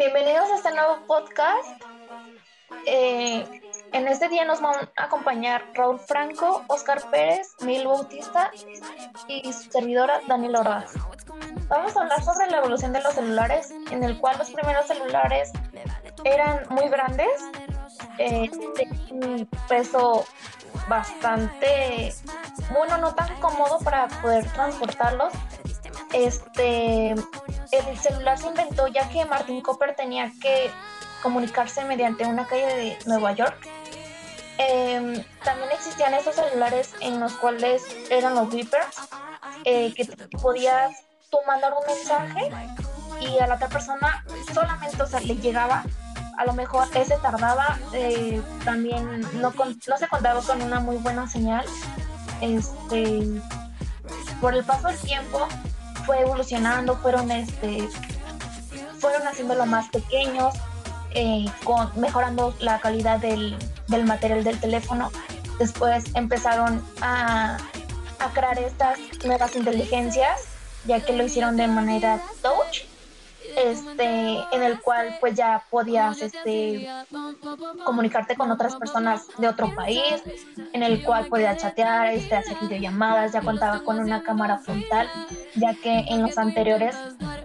Bienvenidos a este nuevo podcast. Eh, en este día nos van a acompañar Raúl Franco, Oscar Pérez, Mil Bautista y su servidora Daniel Ordaz. Vamos a hablar sobre la evolución de los celulares, en el cual los primeros celulares eran muy grandes, eh, de un peso bastante, bueno, no tan cómodo para poder transportarlos. Este, el celular se inventó ya que Martin Cooper tenía que comunicarse mediante una calle de Nueva York. Em, también existían esos celulares en los cuales eran los beepers, eh, que podías tú mandar un mensaje y a la otra persona solamente, o sea, le llegaba a lo mejor ese tardaba, eh, también no, no se contaba con una muy buena señal. Este, por el paso del tiempo fue evolucionando, fueron, este, fueron haciéndolo más pequeños, eh, con, mejorando la calidad del, del, material del teléfono. Después empezaron a, a crear estas nuevas inteligencias, ya que lo hicieron de manera touch este, en el cual pues ya podías este, comunicarte con otras personas de otro país, en el cual podías chatear, este, hacer videollamadas, ya contaba con una cámara frontal, ya que en los anteriores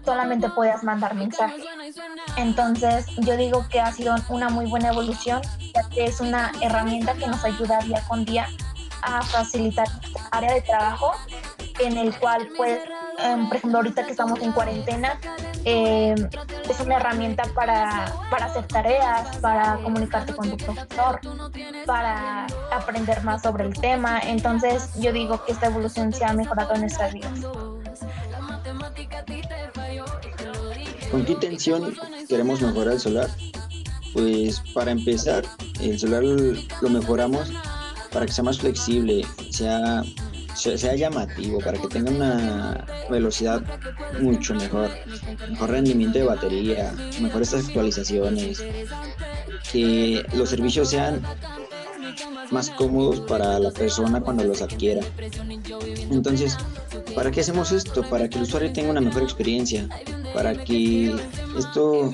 solamente podías mandar mensajes. Entonces yo digo que ha sido una muy buena evolución, ya que es una herramienta que nos ayuda día con día a facilitar área de trabajo en el cual pues Em, por ejemplo, ahorita que estamos en cuarentena, em, es una herramienta para, para hacer tareas, para comunicarte con tu profesor, para aprender más sobre el tema. Entonces, yo digo que esta evolución se ha mejorado en nuestras vidas. ¿Con qué intención queremos mejorar el solar? Pues para empezar, el solar lo mejoramos para que sea más flexible, sea sea llamativo, para que tenga una velocidad mucho mejor, mejor rendimiento de batería, mejores actualizaciones, que los servicios sean más cómodos para la persona cuando los adquiera. Entonces, ¿para qué hacemos esto? Para que el usuario tenga una mejor experiencia, para que esto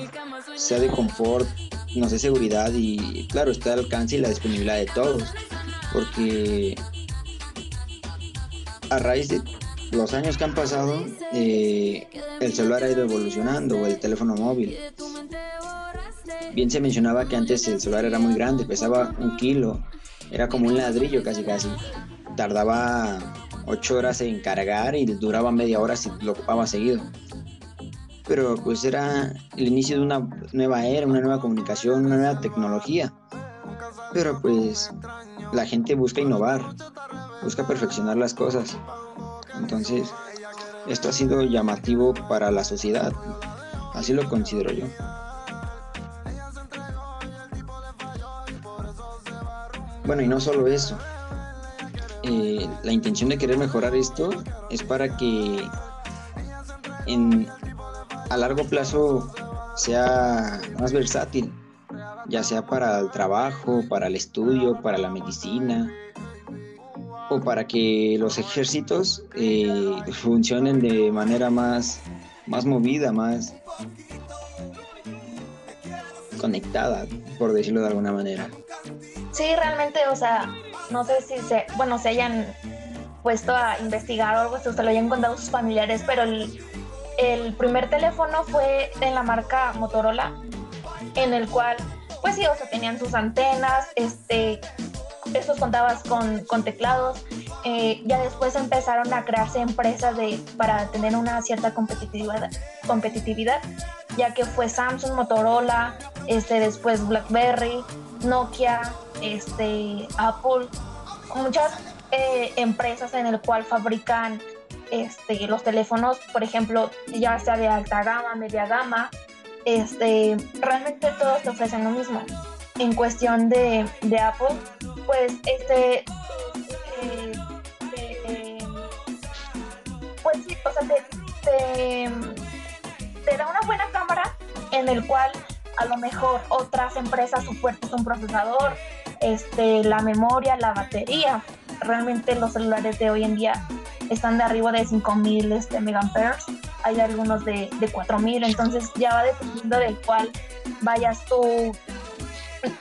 sea de confort, nos dé seguridad y claro, esté al alcance y la disponibilidad de todos. Porque a raíz de los años que han pasado, eh, el celular ha ido evolucionando, o el teléfono móvil. Bien se mencionaba que antes el celular era muy grande, pesaba un kilo, era como un ladrillo casi casi. Tardaba ocho horas en cargar y duraba media hora si lo ocupaba seguido. Pero pues era el inicio de una nueva era, una nueva comunicación, una nueva tecnología. Pero pues la gente busca innovar, busca perfeccionar las cosas. Entonces, esto ha sido llamativo para la sociedad. Así lo considero yo. Bueno, y no solo eso. Eh, la intención de querer mejorar esto es para que en, a largo plazo sea más versátil, ya sea para el trabajo, para el estudio, para la medicina, para que los ejércitos eh, funcionen de manera más, más movida, más conectada, por decirlo de alguna manera. Sí, realmente, o sea, no sé si se, bueno, se hayan puesto a investigar o algo, se lo hayan contado sus familiares, pero el, el primer teléfono fue en la marca Motorola, en el cual, pues sí, o sea, tenían sus antenas, este, estos contabas con, con teclados. Eh, ya después empezaron a crearse empresas de, para tener una cierta competitividad, competitividad, ya que fue Samsung, Motorola, este, después BlackBerry, Nokia, este, Apple, muchas eh, empresas en el cual fabrican este, los teléfonos, por ejemplo, ya sea de alta gama, media gama, este, realmente todos te ofrecen lo mismo. En cuestión de, de Apple, pues este eh, pues sí, o sea, te, te, da una buena cámara en el cual a lo mejor otras empresas su fuerte es un procesador, este, la memoria, la batería. Realmente los celulares de hoy en día están de arriba de 5000 este, megaamperes. hay algunos de, de 4000, entonces ya va dependiendo del cual vayas tú,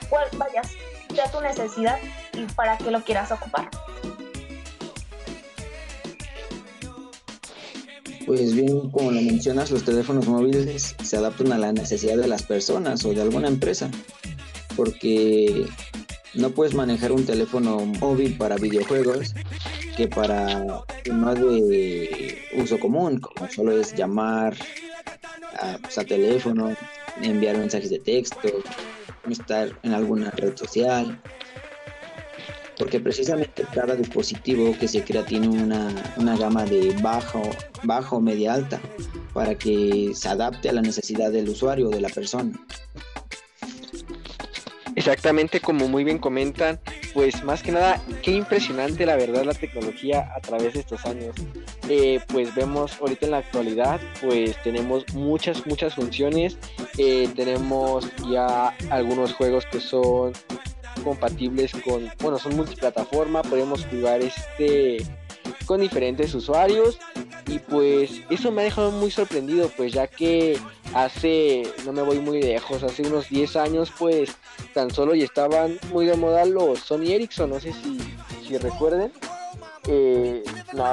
cuál vayas, ya tu necesidad y para qué lo quieras ocupar. Pues bien, como lo mencionas, los teléfonos móviles se adaptan a la necesidad de las personas o de alguna empresa, porque no puedes manejar un teléfono móvil para videojuegos que para más de uso común, como solo es llamar pues, a teléfono, enviar mensajes de texto, estar en alguna red social, porque precisamente cada dispositivo que se crea tiene una, gama de bajo, bajo, media, alta, para que se adapte a la necesidad del usuario o de la persona. Exactamente como muy bien comentan, pues más que nada, qué impresionante la verdad la tecnología a través de estos años. Eh, pues vemos ahorita en la actualidad, pues tenemos muchas, muchas funciones. Eh, tenemos ya algunos juegos que son compatibles con, bueno, son multiplataforma, podemos jugar este con diferentes usuarios y pues eso me ha dejado muy sorprendido, pues ya que hace, no me voy muy lejos, hace unos 10 años pues tan solo y estaban muy de moda los Sony Ericsson, no sé si, si recuerden. Eh,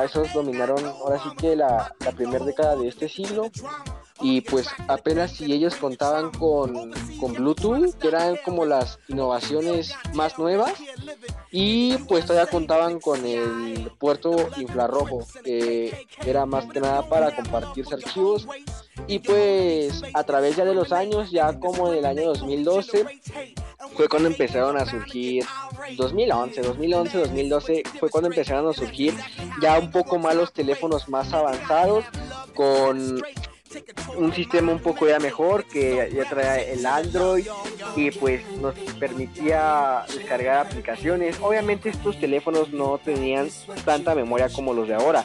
esos dominaron ahora sí que la, la primera década de este siglo y pues apenas si ellos contaban con, con Bluetooth, que eran como las innovaciones más nuevas, y pues todavía contaban con el puerto infrarrojo, que era más que nada para compartirse archivos, y pues a través ya de los años, ya como en el año 2012, fue cuando empezaron a surgir 2011, 2011, 2012 fue cuando empezaron a surgir ya un poco más los teléfonos más avanzados con un sistema un poco ya mejor que ya trae el Android y pues nos permitía descargar aplicaciones. Obviamente estos teléfonos no tenían tanta memoria como los de ahora.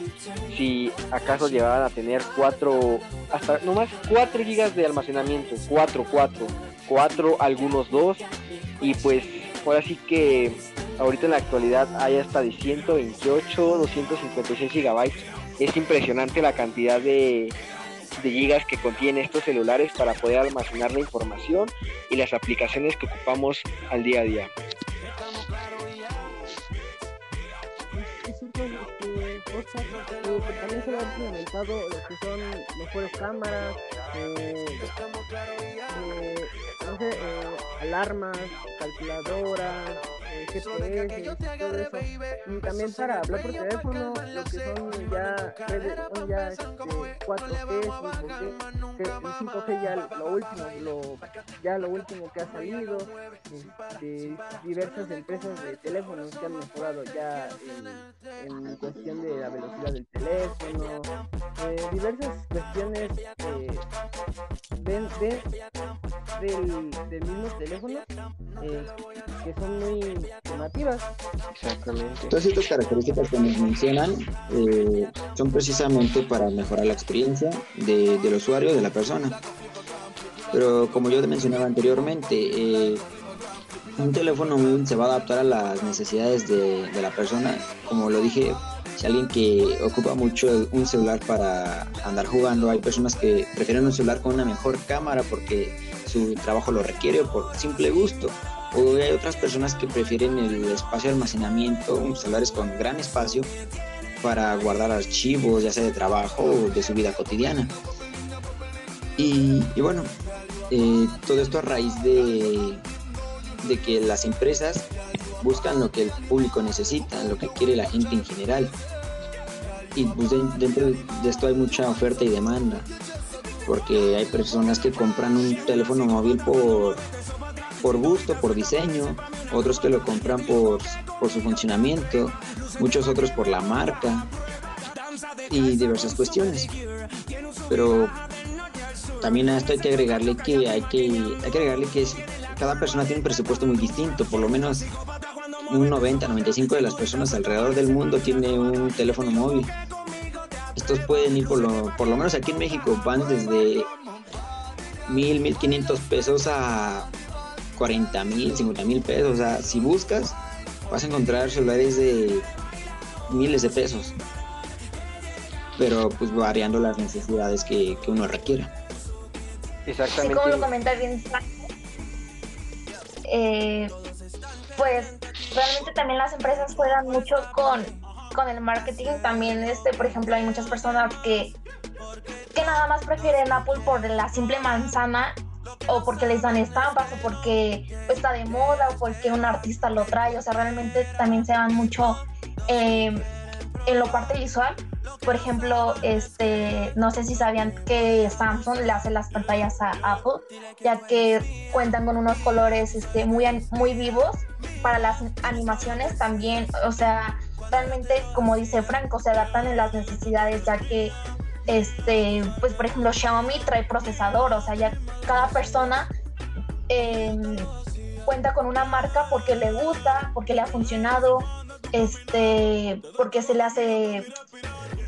Si acaso llegaban a tener 4 hasta nomás 4 gigas de almacenamiento, 4 4 4 algunos 2 y pues ahora sí que ahorita en la actualidad hay hasta de 128, 256 gigabytes. Es impresionante la cantidad de de gigas que contiene estos celulares para poder almacenar la información y las aplicaciones que ocupamos al día a día. también se han implementado lo que son mejores cámaras, eh, eh, no sé, eh, alarmas, calculadoras, GPS y todo eso. Y también para hablar por teléfono, lo que son ya redes, son ya este, 4G, 5G, que el 5G ya lo último, lo, ya lo último que ha salido, de diversas empresas de teléfonos que han mejorado ya en, en cuestión de la velocidad del teléfono, eh, diversas cuestiones eh, de, de, del, mismo teléfono eh, que son muy llamativas. Exactamente. Todas estas características que nos mencionan eh, son precisamente para mejorar la experiencia de, del usuario, de la persona. Pero como yo te mencionaba anteriormente, eh, un teléfono se va a adaptar a las necesidades de, de, la persona. Como lo dije, si alguien que ocupa mucho un celular para andar jugando, hay personas que prefieren un celular con una mejor cámara porque su trabajo lo requiere o por simple gusto. O hay otras personas que prefieren el espacio de almacenamiento, celulares con gran espacio para guardar archivos, ya sea de trabajo o de su vida cotidiana. Y, bueno, eh, todo esto a raíz de, de que las empresas buscan lo que el público necesita, lo que quiere la gente en general. Y pues dentro de esto hay mucha oferta y demanda, porque hay personas que compran un teléfono móvil por por gusto, por diseño, otros que lo compran por, por su funcionamiento, muchos otros por la marca y diversas cuestiones. Pero también a esto hay que agregarle que hay que, hay que agregarle que cada persona tiene un presupuesto muy distinto, por lo menos un 90, 95 de las personas alrededor del mundo tiene un teléfono móvil. Estos pueden ir por lo, por lo menos aquí en México van desde mil, mil quinientos pesos a 40 mil, 50 mil pesos. O sea, si buscas, vas a encontrar celulares de miles de pesos. pero pues variando las necesidades que, que uno requiere. Exactamente. como lo comenta bien eh, pues realmente también las empresas juegan mucho con, con el marketing. También, este, por ejemplo, hay muchas personas que, que nada más prefieren Apple por la simple manzana o porque les dan estampas o porque está de moda o porque un artista lo trae. O sea, realmente también se van mucho eh, en lo parte visual. Por ejemplo, este, no sé si sabían que Samsung le hace las pantallas a Apple, ya que cuentan con unos colores este, muy, muy vivos para las animaciones también. O sea, realmente, como dice Franco, se adaptan en las necesidades, ya que este, pues por ejemplo Xiaomi trae procesador, o sea, ya cada persona em, cuenta con una marca porque le gusta, porque le ha funcionado, este, porque se le hace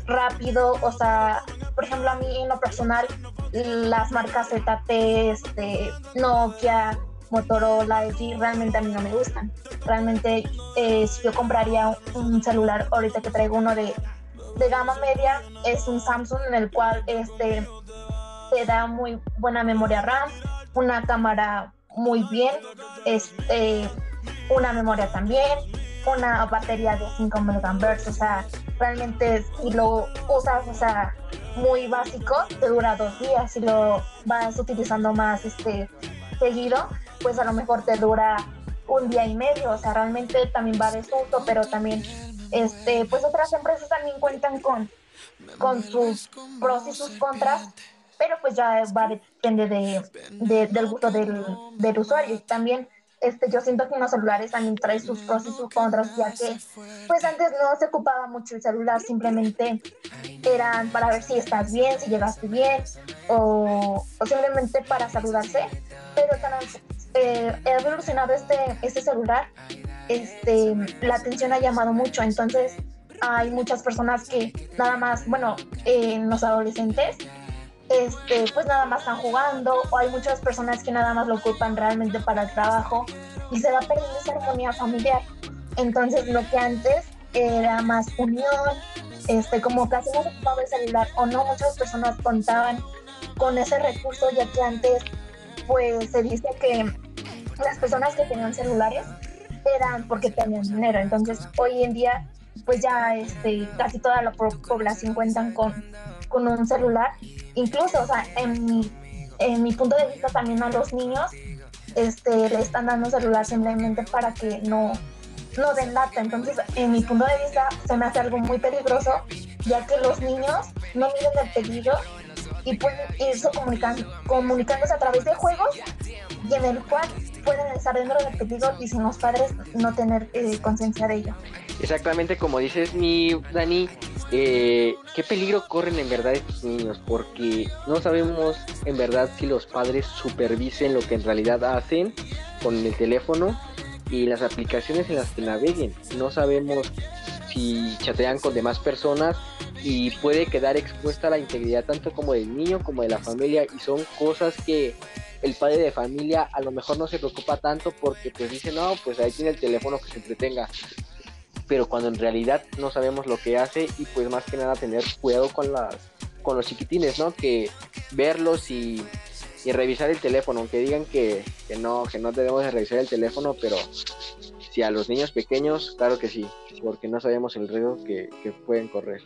rápido, o sea, por ejemplo a mí en lo personal las marcas ZT, este, Nokia, Motorola, LG, realmente a mí no me gustan. Realmente eh, si yo compraría un celular ahorita que traigo uno de de gama media es un Samsung en el cual este te da muy buena memoria RAM, una cámara muy bien, este, una memoria también, una batería de 5 mAh, o sea, realmente si lo usas, o sea, muy básico, te dura dos días, si lo vas utilizando más este seguido, pues a lo mejor te dura un día y medio, o sea, realmente también va de susto, pero también este, pues otras empresas también cuentan con, con sus pros y sus contras, pero pues ya va depende de, del gusto del, del usuario. Y también este, yo siento que los celulares también traen sus pros y sus contras, ya que pues antes no se ocupaba mucho el celular, simplemente eran para ver si estás bien, si llegaste bien, o, o simplemente para saludarse, pero eh, he evolucionado este, este celular este, la atención ha llamado mucho, entonces hay muchas personas que nada más, bueno, en los adolescentes, este, pues nada más están jugando, o hay muchas personas que nada más lo ocupan realmente para el trabajo y se va perdiendo esa armonía familiar. Entonces lo que antes era más unión, este, como casi no se ocupaba el celular o no muchas personas contaban con ese recurso, ya que antes pues se dice que las personas que tenían celulares eran porque tenían dinero. Entonces, hoy en día, pues ya este, casi toda la población cuentan con, con un celular. Incluso, o sea, en mi, en mi punto de vista también a los niños este, le están dando celular simplemente para que no, no den lata. Entonces, en mi punto de vista, se me hace algo muy peligroso, ya que los niños no miden el peligro y pueden irse comunicando, comunicándose a través de juegos y en el cual pueden estar dentro del pedido y sin los padres no tener eh, conciencia de ello. Exactamente como dices mi Dani, eh, qué peligro corren en verdad estos niños porque no sabemos en verdad si los padres supervisen lo que en realidad hacen con el teléfono y las aplicaciones en las que naveguen. No sabemos si chatean con demás personas y puede quedar expuesta la integridad tanto como del niño como de la familia y son cosas que el padre de familia a lo mejor no se preocupa tanto porque pues dice, no, pues ahí tiene el teléfono que se entretenga. Pero cuando en realidad no sabemos lo que hace y pues más que nada tener cuidado con las con los chiquitines, ¿no? Que verlos y, revisar el teléfono, aunque digan que, no, que no debemos de revisar el teléfono, pero si a los niños pequeños, claro que sí, porque no sabemos el riesgo que, que pueden correr.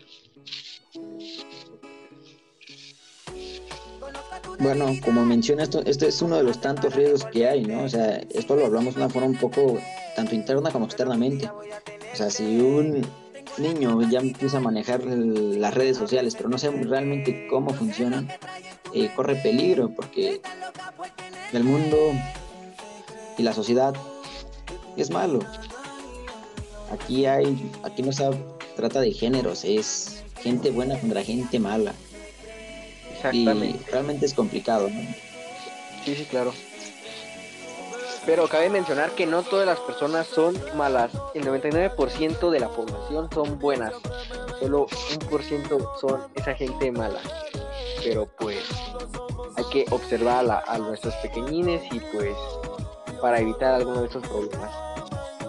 Bueno, como menciona esto, este es uno de los tantos riesgos que hay, ¿no? O sea, esto lo hablamos de una forma un poco tanto interna como externamente. O sea, si un niño ya empieza a manejar las redes sociales, pero no sabe realmente cómo funcionan, eh, corre peligro porque el mundo y la sociedad es malo. Aquí hay, aquí no se trata de géneros, es gente buena contra gente mala. Exactamente. Y realmente es complicado, ¿no? Sí, sí, claro. Pero cabe mencionar que no todas las personas son malas. El 99% de la población son buenas. Solo un por ciento son esa gente mala. Pero pues hay que observar a, a nuestros pequeñines y pues para evitar alguno de esos problemas.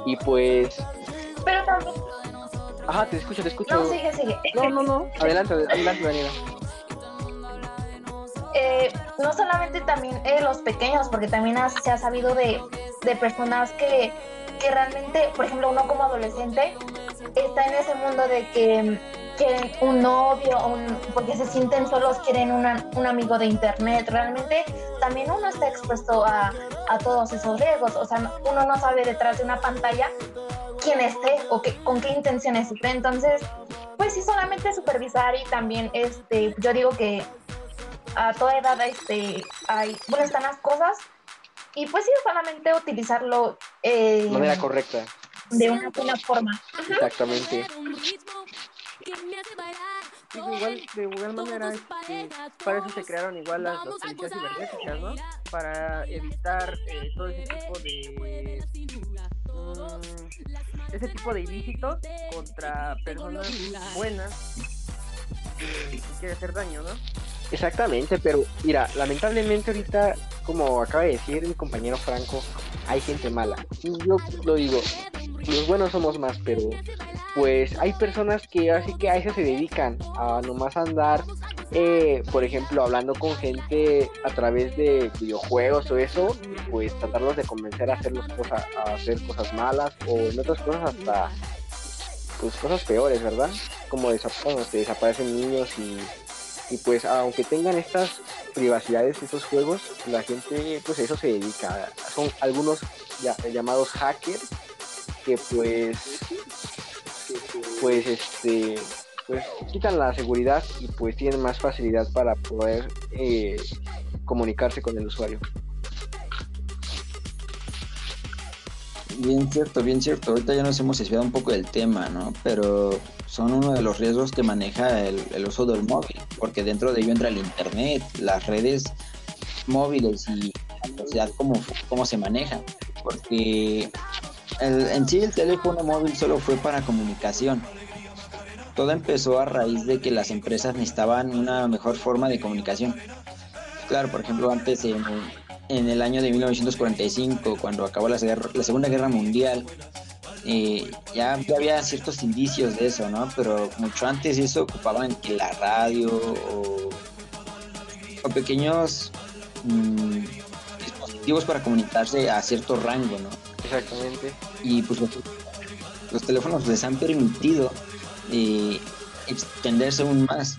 Y pues... Pero también Ajá, te escucho, te escucho. No, sigue, sigue. No, no, no. Adelante, adelante, Daniela. Eh, no solamente también eh, los pequeños, porque también se ha sabido de, de personas que, que realmente, por ejemplo, uno como adolescente está en ese mundo de que quieren un novio, un- porque se sienten solos, quieren una- un amigo de internet. Realmente también uno está expuesto a, a todos esos riesgos. O sea, no- uno no sabe detrás de una pantalla quién esté o qué, con qué intenciones esté. Entonces, pues sí, solamente supervisar y también, este, yo digo que a toda edad este, hay, bueno, están las cosas y pues sí, solamente utilizarlo eh, De manera correcta. de una buena forma. Exactamente. Sí, igual, de igual manera, este, para eso se crearon igual las, las policías cibernéticas, ¿no? Para evitar eh, todo ese tipo de... mm, ese tipo de ilícitos contra personas buenas que, quieren hacer daño, ¿no? Exactamente, pero mira, lamentablemente ahorita, como acaba de decir mi compañero Franco, hay gente mala. Y yo lo digo, los buenos somos más, pero pues hay personas que así que a eso se dedican, a nomás andar, eh, por ejemplo, hablando con gente a través de videojuegos o eso, pues tratarlos de convencer a hacer, las cosas, a hacer cosas malas o en otras cosas hasta pues cosas peores, ¿verdad? Como bueno, se desaparecen niños y y pues aunque tengan estas privacidades estos juegos la gente pues a eso se dedica son algunos llamados hackers que pues pues este pues quitan la seguridad y pues tienen más facilidad para poder eh, comunicarse con el usuario Bien cierto, bien cierto. Ahorita ya nos hemos desviado un poco del tema, ¿no? Pero son uno de los riesgos que maneja el, el uso del móvil, porque dentro de ello entra el internet, las redes móviles y la sociedad cómo, cómo se maneja. Porque en sí el teléfono móvil solo fue para comunicación. Todo empezó a raíz de que las empresas necesitaban una mejor forma de comunicación. Claro, por ejemplo, antes en, en el año de 1945, cuando acabó la, Segunda Guerra Mundial, eh, ya, ya había ciertos indicios de eso, ¿no? Pero mucho antes eso ocupaban que la radio o, o pequeños mm, dispositivos para comunicarse a cierto rango, ¿no? exactamente y pues los, los teléfonos les han permitido eh, extenderse aún más,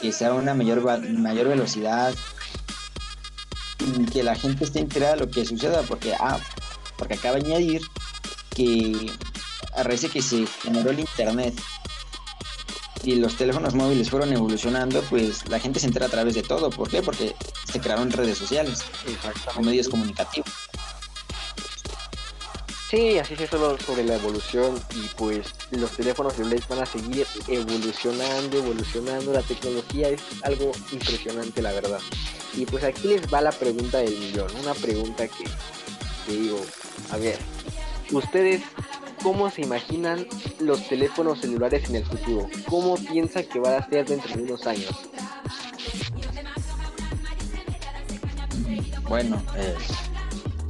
que sea una mayor, mayor velocidad, y que la gente esté enterada de lo que suceda, porque, ah, porque acaba de añadir que a raíz de que se generó el internet y los teléfonos móviles fueron evolucionando, pues la gente se entera a través de todo. ¿Por qué? Porque se crearon redes sociales medios comunicativos. Sí, así es solo sobre la evolución y pues los teléfonos celulares van a seguir evolucionando, evolucionando, la tecnología es algo impresionante la verdad. Y pues aquí les va la pregunta del millón, una pregunta que, digo, a ver, ustedes cómo se imaginan los teléfonos celulares en el futuro? ¿Cómo piensan que van a ser dentro de unos años? Bueno, eh,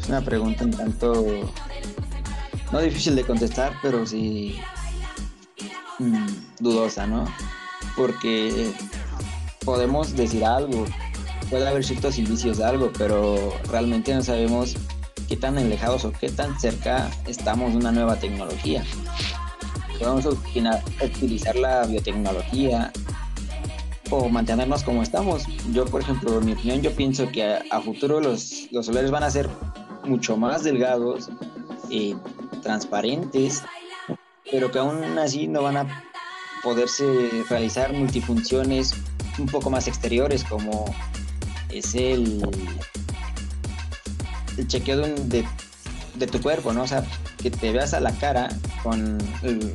es una pregunta un tanto no difícil de contestar, pero sí mm, dudosa, ¿no? Porque podemos decir algo, puede haber ciertos indicios de algo, pero realmente no sabemos qué tan alejados o qué tan cerca estamos de una nueva tecnología. Podemos utilizar la biotecnología o mantenernos como estamos. Yo, por ejemplo, en mi opinión, yo pienso que a, futuro los, los solares van a ser mucho más delgados, eh, transparentes, pero que aún así no van a poderse realizar multifunciones un poco más exteriores como es el, el chequeo de, un- de, de tu cuerpo, ¿no? O sea, que te veas a la cara con el,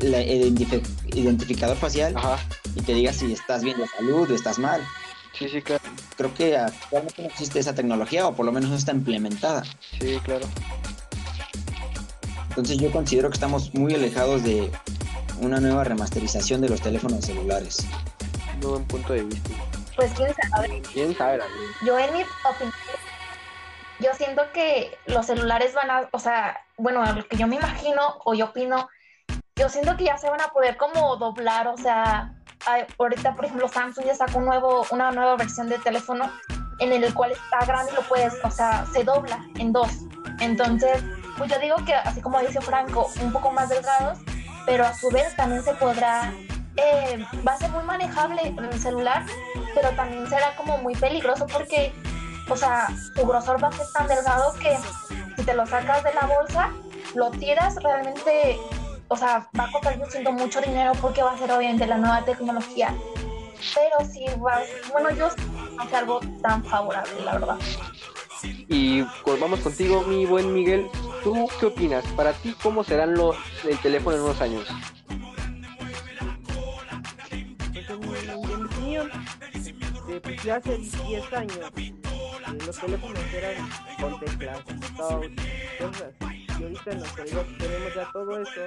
la- el identifi- identificador facial Ajá, y te digas si estás bien de salud o estás mal. sí, sí, claro, Creo que actualmente no existe esa tecnología o por lo menos no está implementada. sí, claro. Entonces yo considero que estamos muy alejados de una nueva remasterización de los teléfonos celulares. Un buen punto de vista. Pues quién sabe. ¿Quién sabe? Yo en mi opinión, yo siento que los celulares van a, o sea, bueno, a lo que yo me imagino o yo opino, yo siento que ya se van a poder como doblar, o sea, ahorita por ejemplo Samsung ya sacó un nuevo, una nueva versión de teléfono en el cual está grande y lo puedes, o sea, se dobla en dos. Entonces, pues yo digo que así como dice Franco, un poco más delgados, pero a su vez también se podrá, eh, va a ser muy manejable en el celular, pero también será como muy peligroso porque, o sea, su grosor va a ser tan delgado que si te lo sacas de la bolsa, lo tiras realmente o sea, va a costar yo siento mucho dinero porque va a ser obviamente la nueva tecnología. Pero sí va, bueno, yo no es algo tan favorable, la verdad. Y pues vamos contigo, mi buen Miguel. ¿Tú qué opinas? Para ti, ¿cómo serán los el teléfono en unos años? Pues en, eh, pues ya hace 10 años eh, los teléfonos eran con teclas, cosas y ahorita en actualidad tenemos ya todo eso,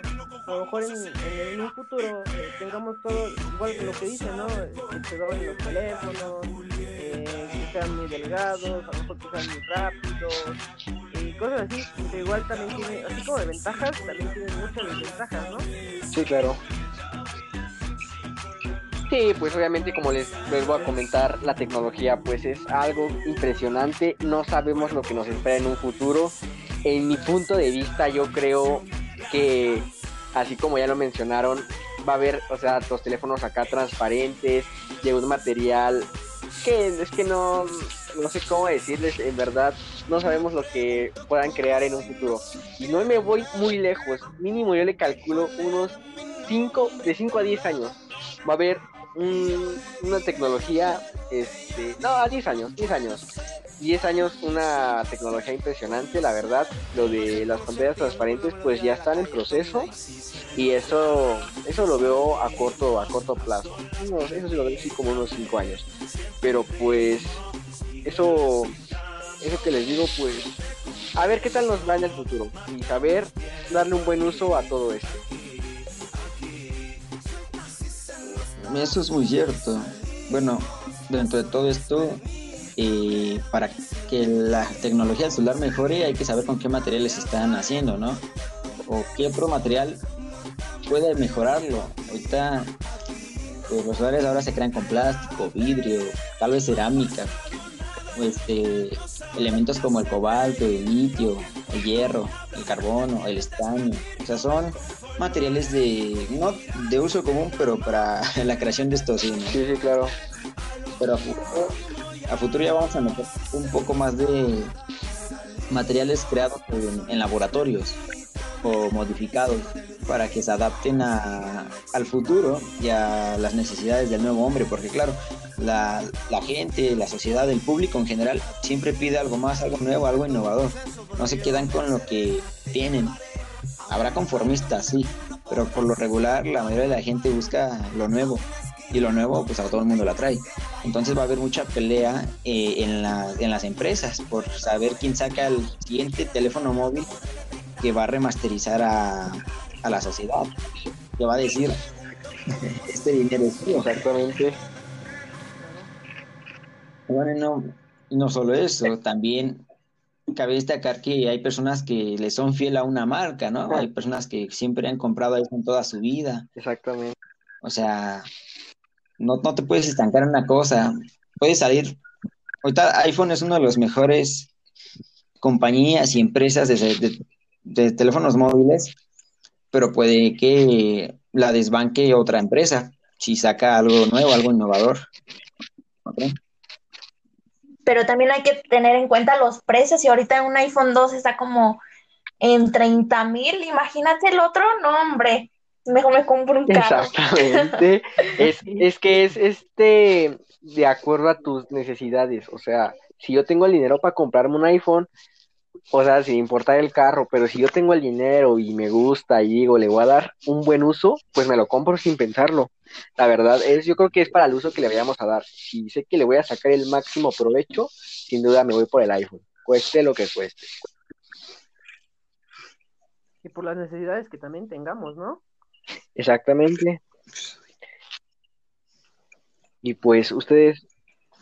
a lo mejor en, en, un futuro eh, tengamos todo, igual que lo que dice, ¿no? Se en los teléfonos, eh, que sean muy delgados, a lo mejor que sean muy rápidos, cosas así, pero igual también tiene, así como de ventajas, también tiene muchas desventajas, ¿no? Sí, claro. Sí, pues obviamente como les vuelvo a comentar, la tecnología pues es algo impresionante, no sabemos lo que nos espera en un futuro en mi punto de vista, yo creo que, así como ya lo mencionaron, va a haber, o sea, los teléfonos acá transparentes, de un material que es que no, no sé cómo decirles, en verdad, no sabemos lo que puedan crear en un futuro. Y no me voy muy lejos, mínimo yo le calculo unos 5, de 5 a 10 años. Va a haber una tecnología, este, no, a 10 años, 10 años, 10 años una tecnología impresionante, la verdad. Lo de las pantallas transparentes pues ya están en proceso y eso eso lo veo a corto a corto plazo. eso sí lo veo así como unos 5 años. Pero pues eso eso que les digo pues a ver qué tal nos va en el futuro y saber darle un buen uso a todo esto. Eso es muy cierto. Bueno, dentro de todo esto eh, para que la tecnología celular mejore hay que saber con qué materiales están haciendo, ¿no? O qué otro material puede mejorarlo. Ahorita pues, los celulares ahora se crean con plástico, vidrio, tal vez cerámica, este, elementos como el cobalto, el litio, el hierro, el carbono, el estaño. O sea, son materiales de no de uso común, pero para la creación de estos sí, sí, sí, claro. Pero a futuro ya vamos a meter un poco más de materiales creados en, laboratorios o modificados para que se adapten al futuro y a las necesidades del nuevo hombre, porque claro, la, la, gente, la sociedad, el público en general siempre pide algo más, algo nuevo, algo innovador. No se quedan con lo que tienen. Habrá conformistas, sí, pero por lo regular la mayoría de la gente busca lo nuevo y lo nuevo pues a todo el mundo la trae. Entonces va a haber mucha pelea eh, en, en las empresas por saber quién saca el siguiente teléfono móvil que va a remasterizar a, a la sociedad, que va a decir, este dinero es mío. Exactamente. Bueno, no, no solo eso, también cabe destacar que hay personas que le son fiel a una marca, ¿no? Hay personas que siempre han comprado iPhone toda su vida. Exactamente. O sea, no, no te puedes estancar en una cosa. Puedes salir. Ahorita iPhone es uno de los mejores compañías y empresas de, de, teléfonos móviles, pero puede que la desbanque otra empresa si saca algo nuevo, algo innovador. Pero también hay que tener en cuenta los precios. Y ahorita un iPhone 2 está como en 30 mil, imagínate el otro, no, hombre mejor me compro un carro. Exactamente. es, es que es este de acuerdo a tus necesidades. O sea, si yo tengo el dinero para comprarme un iPhone, o sea, sin importar el carro, pero si yo tengo el dinero y me gusta y digo, le voy a dar un buen uso, pues me lo compro sin pensarlo. La verdad es, yo creo que es para el uso que le vayamos a dar. Si sé que le voy a sacar el máximo provecho, sin duda me voy por el iPhone, cueste lo que cueste. Y por las necesidades que también tengamos, ¿no? Exactamente. Y pues ustedes...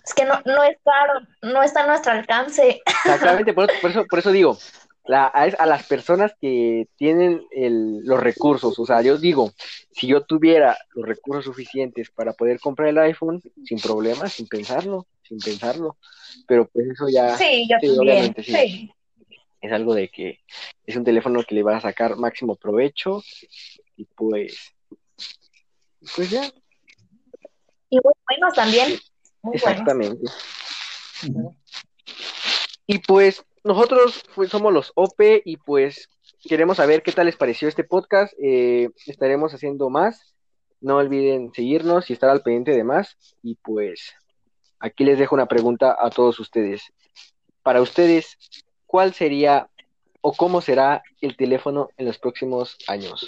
Es que no, no es caro, no está a nuestro alcance. Exactamente, por, eso, por eso digo, a, las personas que tienen los recursos. O sea, yo digo, si yo tuviera los recursos suficientes para poder comprar el iPhone, sin problemas, sin pensarlo, sin pensarlo. Pero pues eso ya... Sí, yo también. Sí. Es algo de que es un teléfono que le va a sacar máximo provecho y pues... Pues ya. Y muy buenos también. Exactamente. Y pues nosotros pues, somos los OP y pues queremos saber qué tal les pareció este podcast. Eh, estaremos haciendo más. No olviden seguirnos y estar al pendiente de más. Y pues aquí les dejo una pregunta a todos ustedes. Para ustedes, ¿cuál sería o cómo será el teléfono en los próximos años?